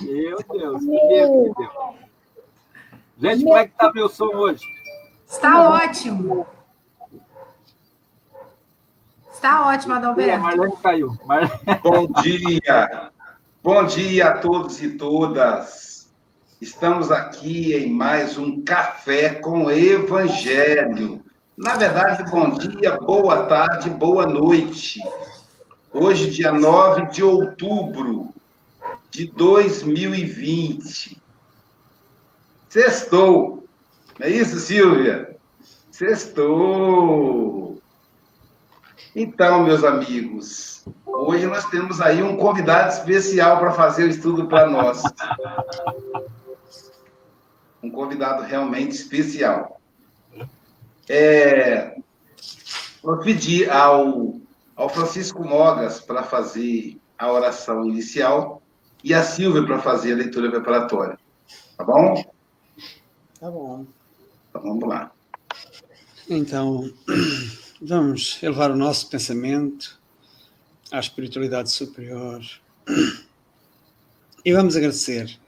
Meu Deus, que medo que deu. Gente, como é que tá meu som hoje? Está ótimo. Está ótimo, Adalberto. Marlene caiu. Marlene... Bom dia. Bom dia a todos e todas. Estamos aqui em mais um Café com Evangelho. Na verdade, bom dia, boa tarde, boa noite. Hoje, dia 9 de outubro de 2020. Sextou. Não é isso, Silvia? Sextou. Então, meus amigos, hoje nós temos aí um convidado especial para fazer o estudo para nós. Um convidado realmente especial. É, vou pedir ao, ao Francisco Mogas para fazer a oração inicial e a Silvia para fazer a leitura preparatória. Tá bom? Tá bom. Então vamos lá. Então, vamos elevar o nosso pensamento à espiritualidade superior e vamos agradecer